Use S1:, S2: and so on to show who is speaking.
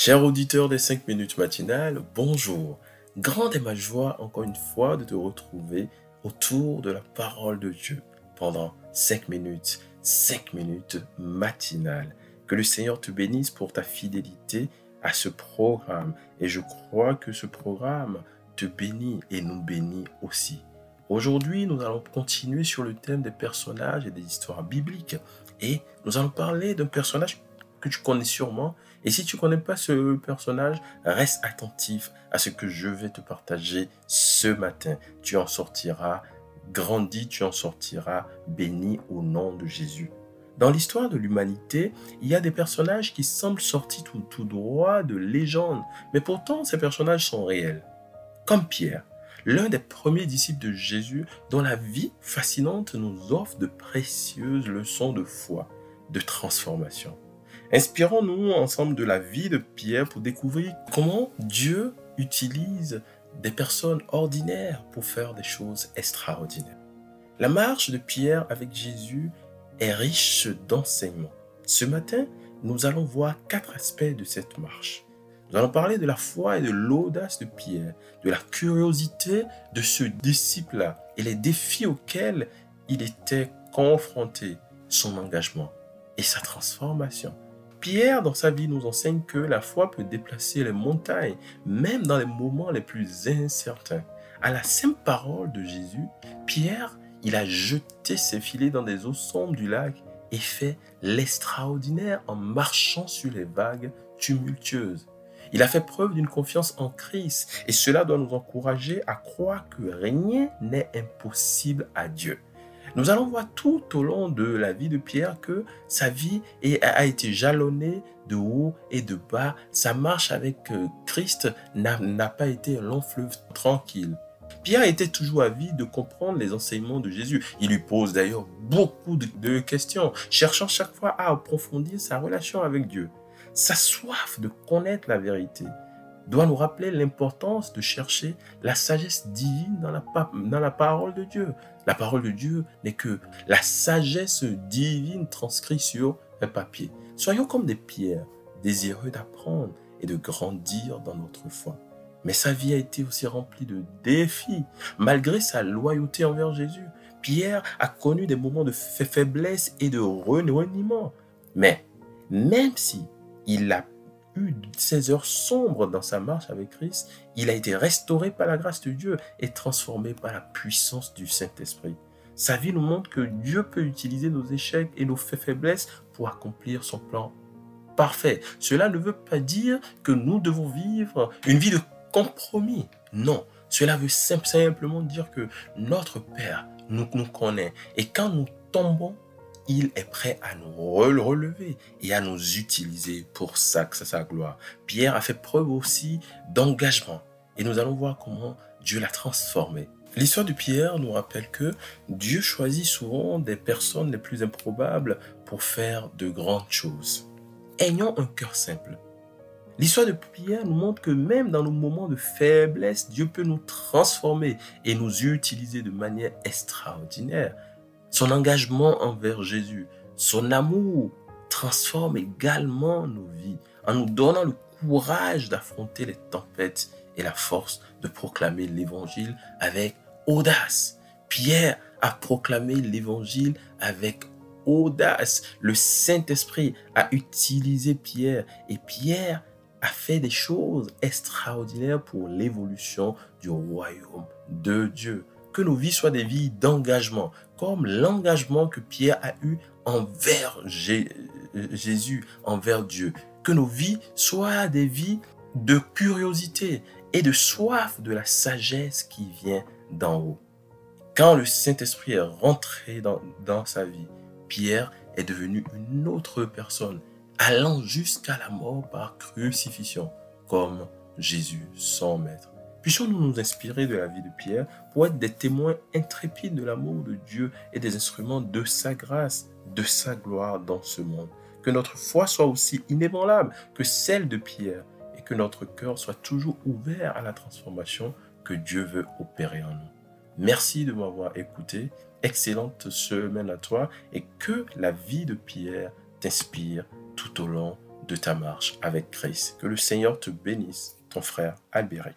S1: Chers auditeurs des 5 minutes matinales, bonjour. Grande est ma joie encore une fois de te retrouver autour de la parole de Dieu pendant 5 minutes, 5 minutes matinales. Que le Seigneur te bénisse pour ta fidélité à ce programme. Et je crois que ce programme te bénit et nous bénit aussi. Aujourd'hui, nous allons continuer sur le thème des personnages et des histoires bibliques. Et nous allons parler d'un personnage que tu connais sûrement. Et si tu connais pas ce personnage, reste attentif à ce que je vais te partager ce matin. Tu en sortiras grandi, tu en sortiras béni au nom de Jésus. Dans l'histoire de l'humanité, il y a des personnages qui semblent sortis tout, tout droit de légendes, mais pourtant ces personnages sont réels. Comme Pierre, l'un des premiers disciples de Jésus dont la vie fascinante nous offre de précieuses leçons de foi, de transformation. Inspirons-nous ensemble de la vie de Pierre pour découvrir comment Dieu utilise des personnes ordinaires pour faire des choses extraordinaires. La marche de Pierre avec Jésus est riche d'enseignements. Ce matin, nous allons voir quatre aspects de cette marche. Nous allons parler de la foi et de l'audace de Pierre, de la curiosité de ce disciple-là et les défis auxquels il était confronté, son engagement et sa transformation. Pierre, dans sa vie, nous enseigne que la foi peut déplacer les montagnes, même dans les moments les plus incertains. À la simple parole de Jésus, Pierre, il a jeté ses filets dans des eaux sombres du lac et fait l'extraordinaire en marchant sur les vagues tumultueuses. Il a fait preuve d'une confiance en Christ et cela doit nous encourager à croire que rien n'est impossible à Dieu. Nous allons voir tout au long de la vie de Pierre que sa vie a été jalonnée de haut et de bas. Sa marche avec euh, Christ n'a pas été un long fleuve tranquille. Pierre était toujours avide de comprendre les enseignements de Jésus. Il lui pose d'ailleurs beaucoup de, questions, cherchant chaque fois à approfondir sa relation avec Dieu. Sa soif de connaître la vérité doit nous rappeler l'importance de chercher la sagesse divine dans la, dans la parole de Dieu. La parole de Dieu n'est que la sagesse divine transcrite sur un papier. Soyons comme des pierres, désireux d'apprendre et de grandir dans notre foi. Mais sa vie a été aussi remplie de défis. Malgré sa loyauté envers Jésus, Pierre a connu des moments de faiblesse et de reniement. Mais même si il a eu ces heures sombres dans sa marche avec Christ, il a été restauré par la grâce de Dieu et transformé par la puissance du Saint-Esprit. Sa vie nous montre que Dieu peut utiliser nos échecs et nos faiblesses pour accomplir son plan parfait. Cela ne veut pas dire que nous devons vivre une vie de compromis. Non, cela veut simplement dire que notre Père nous, nous connaît et quand nous tombons, il est prêt à nous relever et à nous utiliser pour sa, sa gloire. Pierre a fait preuve aussi d'engagement et nous allons voir comment Dieu l'a transformé. L'histoire de Pierre nous rappelle que Dieu choisit souvent des personnes les plus improbables pour faire de grandes choses. Ayons un cœur simple. L'histoire de Pierre nous montre que même dans nos moments de faiblesse, Dieu peut nous transformer et nous utiliser de manière extraordinaire. Son engagement envers Jésus, son amour transforme également nos vies en nous donnant le courage d'affronter les tempêtes et la force de proclamer l'évangile avec audace. Pierre a proclamé l'évangile avec audace. Le Saint-Esprit a utilisé Pierre et Pierre a fait des choses extraordinaires pour l'évolution du royaume de Dieu. Que nos vies soient des vies d'engagement, comme l'engagement que Pierre a eu envers Jésus, envers Dieu. Que nos vies soient des vies de curiosité et de soif de la sagesse qui vient d'en haut. Quand le Saint-Esprit est rentré dans, dans sa vie, Pierre est devenu une autre personne allant jusqu'à la mort par crucifixion, comme Jésus, son Maître. Puissions-nous nous inspirer de la vie de Pierre pour être des témoins intrépides de l'amour de Dieu et des instruments de sa grâce, de sa gloire dans ce monde? Que notre foi soit aussi inébranlable que celle de Pierre et que notre cœur soit toujours ouvert à la transformation que Dieu veut opérer en nous. Merci de m'avoir écouté. Excellente semaine à toi et que la vie de Pierre t'inspire tout au long de ta marche avec Christ. Que le Seigneur te bénisse, ton frère Albéric.